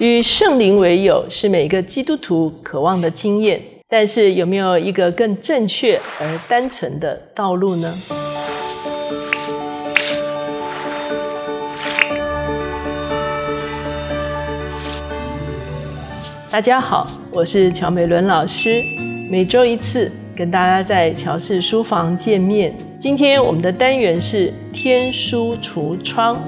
与圣灵为友是每个基督徒渴望的经验，但是有没有一个更正确而单纯的道路呢？大家好，我是乔美伦老师，每周一次跟大家在乔氏书房见面。今天我们的单元是天书橱窗。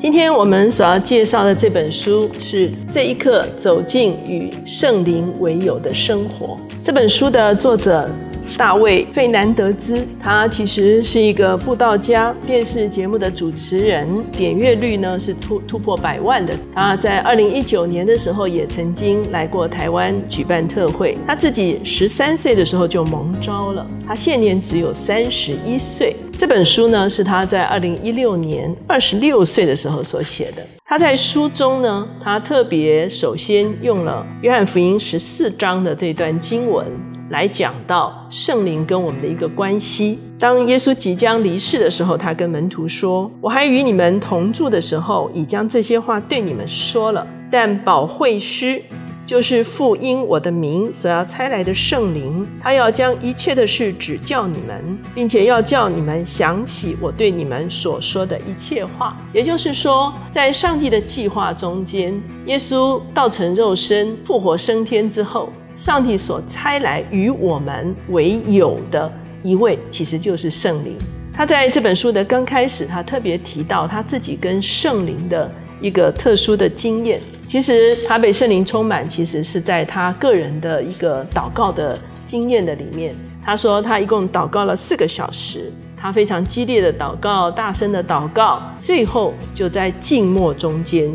今天我们所要介绍的这本书是《这一刻走进与圣灵为友的生活》。这本书的作者。大卫费南德兹，他其实是一个布道家，电视节目的主持人，点阅率呢是突突破百万的。他在二零一九年的时候也曾经来过台湾举办特会。他自己十三岁的时候就蒙招了，他现年只有三十一岁。这本书呢是他在二零一六年二十六岁的时候所写的。他在书中呢，他特别首先用了约翰福音十四章的这段经文。来讲到圣灵跟我们的一个关系。当耶稣即将离世的时候，他跟门徒说：“我还与你们同住的时候，已将这些话对你们说了。但保惠师，就是父因我的名所要差来的圣灵，他要将一切的事指教你们，并且要叫你们想起我对你们所说的一切话。也就是说，在上帝的计划中间，耶稣道成肉身、复活升天之后。”上帝所差来与我们为友的一位，其实就是圣灵。他在这本书的刚开始，他特别提到他自己跟圣灵的一个特殊的经验。其实他被圣灵充满，其实是在他个人的一个祷告的经验的里面。他说他一共祷告了四个小时，他非常激烈的祷告，大声的祷告，最后就在静默中间，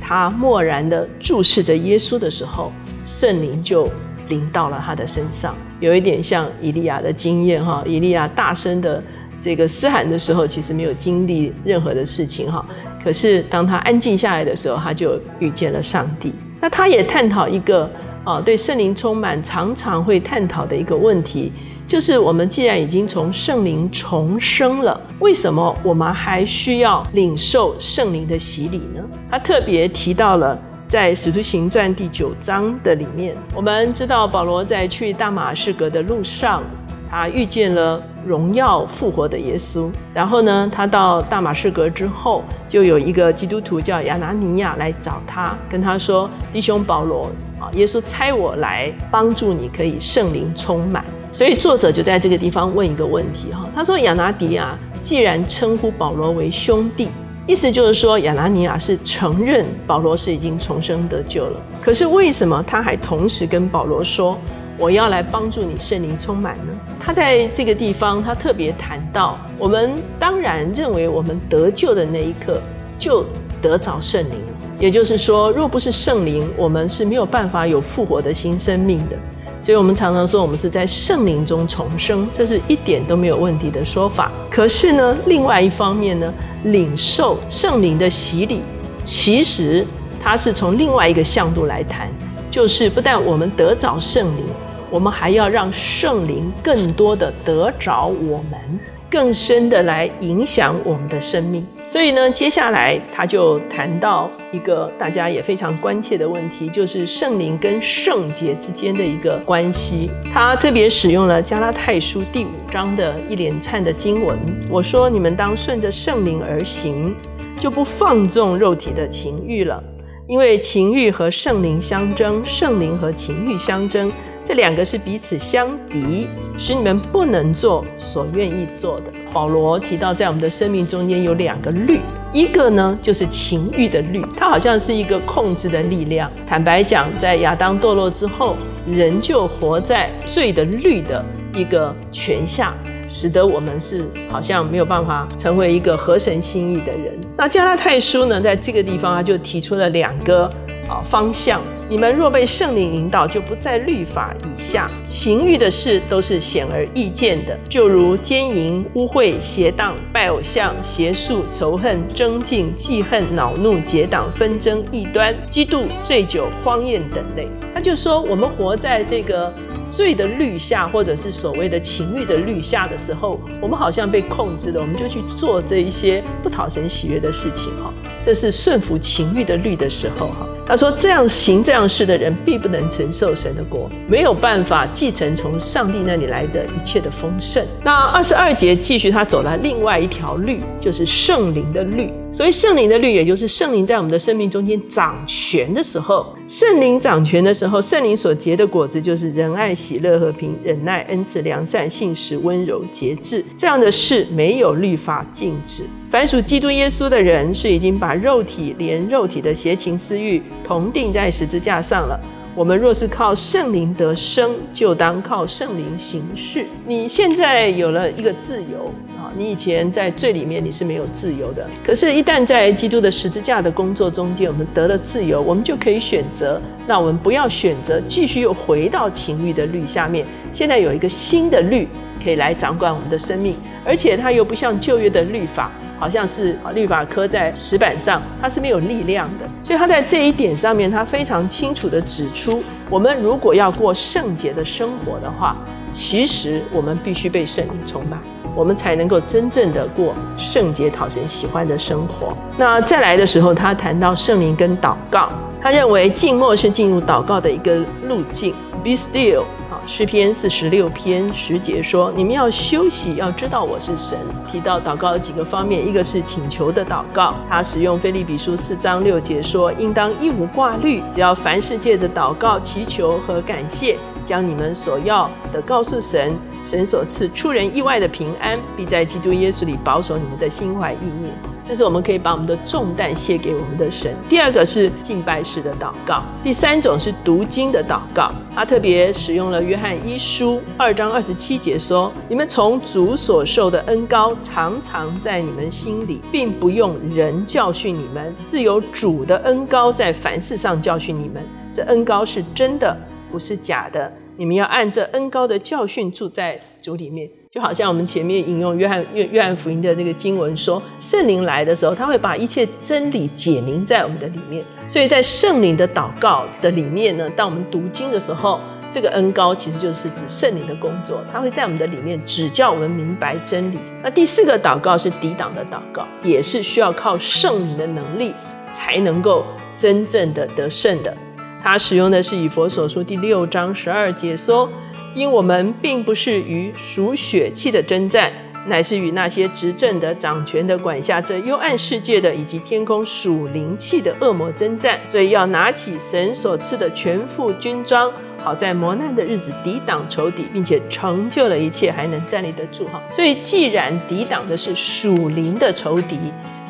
他默然的注视着耶稣的时候。圣灵就临到了他的身上，有一点像以利亚的经验哈。以利亚大声的这个嘶喊的时候，其实没有经历任何的事情哈。可是当他安静下来的时候，他就遇见了上帝。那他也探讨一个啊，对圣灵充满常常会探讨的一个问题，就是我们既然已经从圣灵重生了，为什么我们还需要领受圣灵的洗礼呢？他特别提到了。在《使徒行传》第九章的里面，我们知道保罗在去大马士革的路上，他遇见了荣耀复活的耶稣。然后呢，他到大马士革之后，就有一个基督徒叫亚拿尼亚来找他，跟他说：“弟兄保罗啊，耶稣差我来帮助你，可以圣灵充满。”所以作者就在这个地方问一个问题哈，他说：“亚拿迪亚既然称呼保罗为兄弟。”意思就是说，亚拿尼亚是承认保罗是已经重生得救了。可是为什么他还同时跟保罗说：“我要来帮助你圣灵充满呢？”他在这个地方，他特别谈到，我们当然认为我们得救的那一刻就得着圣灵，也就是说，若不是圣灵，我们是没有办法有复活的新生命的。所以我们常常说，我们是在圣灵中重生，这是一点都没有问题的说法。可是呢，另外一方面呢，领受圣灵的洗礼，其实它是从另外一个向度来谈，就是不但我们得着圣灵，我们还要让圣灵更多的得着我们。更深的来影响我们的生命，所以呢，接下来他就谈到一个大家也非常关切的问题，就是圣灵跟圣洁之间的一个关系。他特别使用了加拉太书第五章的一连串的经文。我说：“你们当顺着圣灵而行，就不放纵肉体的情欲了，因为情欲和圣灵相争，圣灵和情欲相争。”这两个是彼此相敌，使你们不能做所愿意做的。保罗提到，在我们的生命中间有两个律，一个呢就是情欲的律，它好像是一个控制的力量。坦白讲，在亚当堕落之后，人就活在罪的律的一个权下，使得我们是好像没有办法成为一个合神心意的人。那加拉太书呢，在这个地方他就提出了两个啊方向。你们若被圣灵引导，就不在律法以下。情欲的事都是显而易见的，就如奸淫、污秽、邪荡、拜偶像、邪术、仇恨、争竞、记恨、恼怒、结党、纷争、异端、嫉妒、醉酒、荒宴等类。他就说，我们活在这个。罪的律下，或者是所谓的情欲的律下的时候，我们好像被控制了，我们就去做这一些不讨神喜悦的事情哈。这是顺服情欲的律的时候哈。他说：“这样行这样事的人，必不能承受神的国，没有办法继承从上帝那里来的一切的丰盛。”那二十二节继续，他走了另外一条律，就是圣灵的律。所以圣灵的律，也就是圣灵在我们的生命中间掌权的时候，圣灵掌权的时候，圣灵所结的果子就是仁爱、喜乐、和平、忍耐、恩慈、良善、信实、温柔、节制。这样的事没有律法禁止。凡属基督耶稣的人，是已经把肉体连肉体的邪情私欲同定在十字架上了。我们若是靠圣灵得生，就当靠圣灵行事。你现在有了一个自由。你以前在罪里面，你是没有自由的。可是，一旦在基督的十字架的工作中间，我们得了自由，我们就可以选择。那我们不要选择继续又回到情欲的律下面。现在有一个新的律可以来掌管我们的生命，而且它又不像旧约的律法，好像是律法刻在石板上，它是没有力量的。所以，他在这一点上面，他非常清楚的指出，我们如果要过圣洁的生活的话，其实我们必须被圣灵充满。我们才能够真正的过圣洁、讨神喜欢的生活。那再来的时候，他谈到圣灵跟祷告，他认为静默是进入祷告的一个路径。Be still，好，诗篇四十六篇十节说：“你们要休息，要知道我是神。”提到祷告的几个方面，一个是请求的祷告，他使用菲利比书四章六节说：“应当一无挂虑，只要凡事借着祷告、祈求和感谢。”将你们所要的告诉神，神所赐出人意外的平安，必在基督耶稣里保守你们的心怀意念。这是我们可以把我们的重担卸给我们的神。第二个是敬拜式的祷告，第三种是读经的祷告。他特别使用了约翰一书二章二十七节说：“你们从主所受的恩高常常在你们心里，并不用人教训你们，自有主的恩高在凡事上教训你们。这恩高是真的。”不是假的，你们要按着恩高的教训住在主里面，就好像我们前面引用约翰约约翰福音的那个经文说，圣灵来的时候，他会把一切真理解明在我们的里面。所以在圣灵的祷告的里面呢，当我们读经的时候，这个恩高其实就是指圣灵的工作，他会在我们的里面指教我们明白真理。那第四个祷告是抵挡的祷告，也是需要靠圣灵的能力才能够真正的得胜的。他使用的是以佛所书第六章十二节说：“因我们并不是与属血气的征战，乃是与那些执政的、掌权的、管辖这幽暗世界的，以及天空属灵气的恶魔征战。所以要拿起神所赐的全副军装，好在磨难的日子抵挡仇敌，并且成就了一切，还能站立得住。哈！所以既然抵挡的是属灵的仇敌，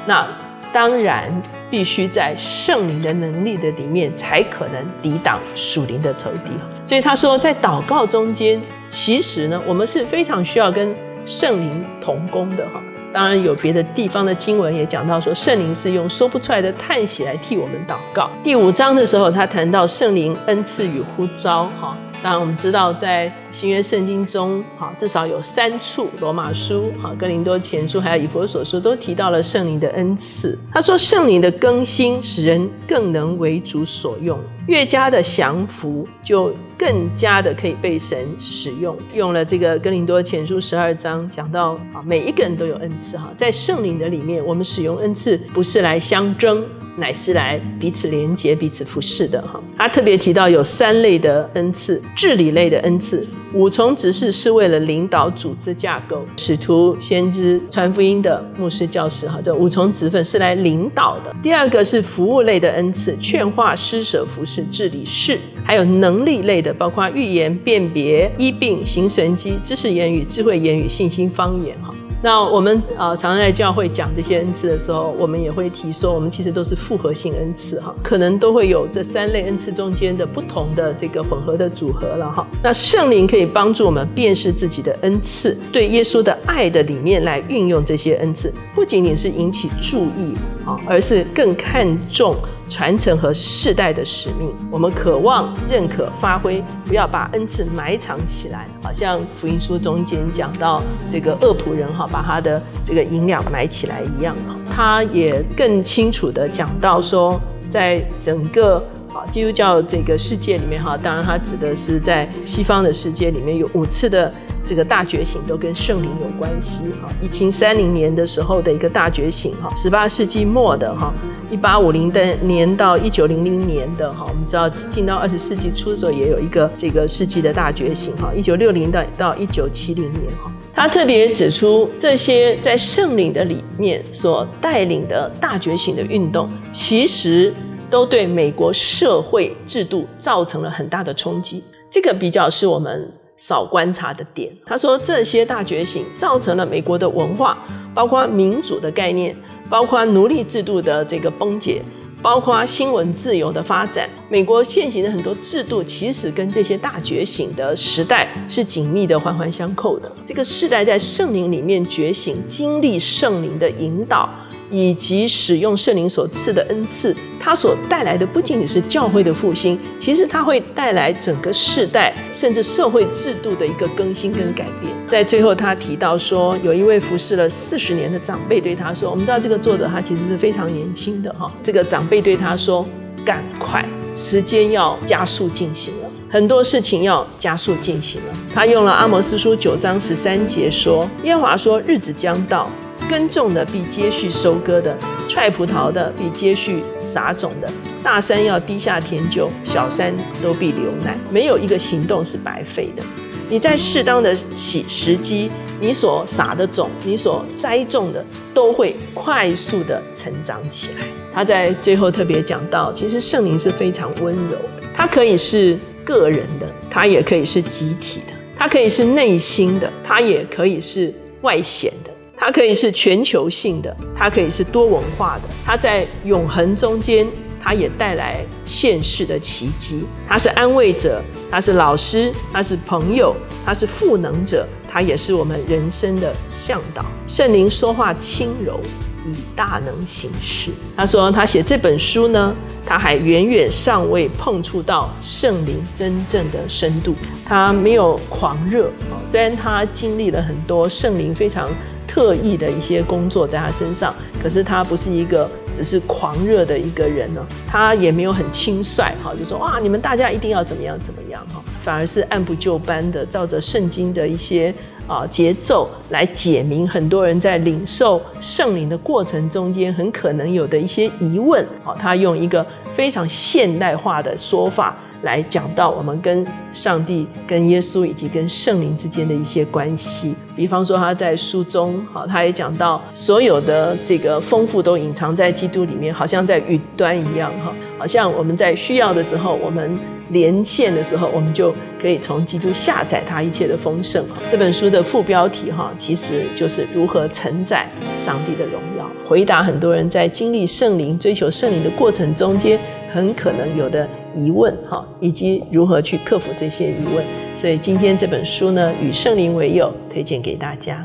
那当然。”必须在圣灵的能力的里面，才可能抵挡属灵的仇敌。所以他说，在祷告中间，其实呢，我们是非常需要跟圣灵同工的哈。当然，有别的地方的经文也讲到说，圣灵是用说不出来的叹息来替我们祷告。第五章的时候，他谈到圣灵恩赐与呼召哈。当然，我们知道在新约圣经中，哈，至少有三处，罗马书、哈哥林多前书，还有以弗所书，都提到了圣灵的恩赐。他说，圣灵的更新使人更能为主所用，越加的降服，就更加的可以被神使用。用了这个哥林多前书十二章讲到，啊，每一个人都有恩赐，哈，在圣灵的里面，我们使用恩赐不是来相争。乃是来彼此连接、彼此服侍的哈。他特别提到有三类的恩赐：治理类的恩赐，五重执事是为了领导组织架构；使徒、先知、传福音的牧师、教师哈，这五重职分是来领导的。第二个是服务类的恩赐，劝化、施舍、服侍、治理事；还有能力类的，包括预言、辨别、医病、行神迹、知识言语、智慧言语、信心方言哈。那我们呃常常在教会讲这些恩赐的时候，我们也会提说，我们其实都是复合性恩赐哈，可能都会有这三类恩赐中间的不同的这个混合的组合了哈。那圣灵可以可以帮助我们辨识自己的恩赐，对耶稣的爱的里面来运用这些恩赐，不仅仅是引起注意。啊，而是更看重传承和世代的使命。我们渴望认可发挥，不要把恩赐埋藏起来。好像福音书中间讲到这个恶仆人哈，把他的这个银两埋起来一样。他也更清楚的讲到说，在整个。啊，基督教这个世界里面哈，当然它指的是在西方的世界里面有五次的这个大觉醒，都跟圣灵有关系哈。一七三零年的时候的一个大觉醒哈，十八世纪末的哈，一八五零的年到一九零零年的哈，我们知道进到二十世纪初的时候也有一个这个世纪的大觉醒哈，一九六零到到一九七零年哈，他特别指出这些在圣灵的里面所带领的大觉醒的运动，其实。都对美国社会制度造成了很大的冲击，这个比较是我们少观察的点。他说，这些大觉醒造成了美国的文化，包括民主的概念，包括奴隶制度的这个崩解，包括新闻自由的发展。美国现行的很多制度，其实跟这些大觉醒的时代是紧密的环环相扣的。这个世代在圣灵里面觉醒，经历圣灵的引导。以及使用圣灵所赐的恩赐，它所带来的不仅仅是教会的复兴，其实它会带来整个世代甚至社会制度的一个更新跟改变。在最后，他提到说，有一位服侍了四十年的长辈对他说：“我们知道这个作者他其实是非常年轻的哈。”这个长辈对他说：“赶快，时间要加速进行了，很多事情要加速进行了。”他用了阿摩斯书九章十三节说：“耶和华说，日子将到。”耕种的必接续收割的，踹葡萄的必接续撒种的。大山要低下甜酒，小山都必流奶。没有一个行动是白费的。你在适当的时时机，你所撒的种，你所栽种的，都会快速的成长起来。他在最后特别讲到，其实圣灵是非常温柔的，它可以是个人的，它也可以是集体的，它可以是内心的，它也可以是外显的。它可以是全球性的，它可以是多文化的，它在永恒中间，它也带来现世的奇迹。它是安慰者，它是老师，它是朋友，它是赋能者，它也是我们人生的向导。圣灵说话轻柔，以大能行事。他说他写这本书呢，他还远远尚未碰触到圣灵真正的深度，他没有狂热虽然他经历了很多圣灵非常。特意的一些工作在他身上，可是他不是一个只是狂热的一个人呢，他也没有很轻率哈，就说哇，你们大家一定要怎么样怎么样哈，反而是按部就班的，照着圣经的一些啊节奏来解明很多人在领受圣灵的过程中间很可能有的一些疑问，好，他用一个非常现代化的说法。来讲到我们跟上帝、跟耶稣以及跟圣灵之间的一些关系。比方说，他在书中，好，他也讲到所有的这个丰富都隐藏在基督里面，好像在云端一样，哈，好像我们在需要的时候，我们连线的时候，我们就可以从基督下载他一切的丰盛。这本书的副标题，哈，其实就是如何承载上帝的荣耀，回答很多人在经历圣灵、追求圣灵的过程中间。很可能有的疑问，哈，以及如何去克服这些疑问，所以今天这本书呢，与圣灵为友，推荐给大家。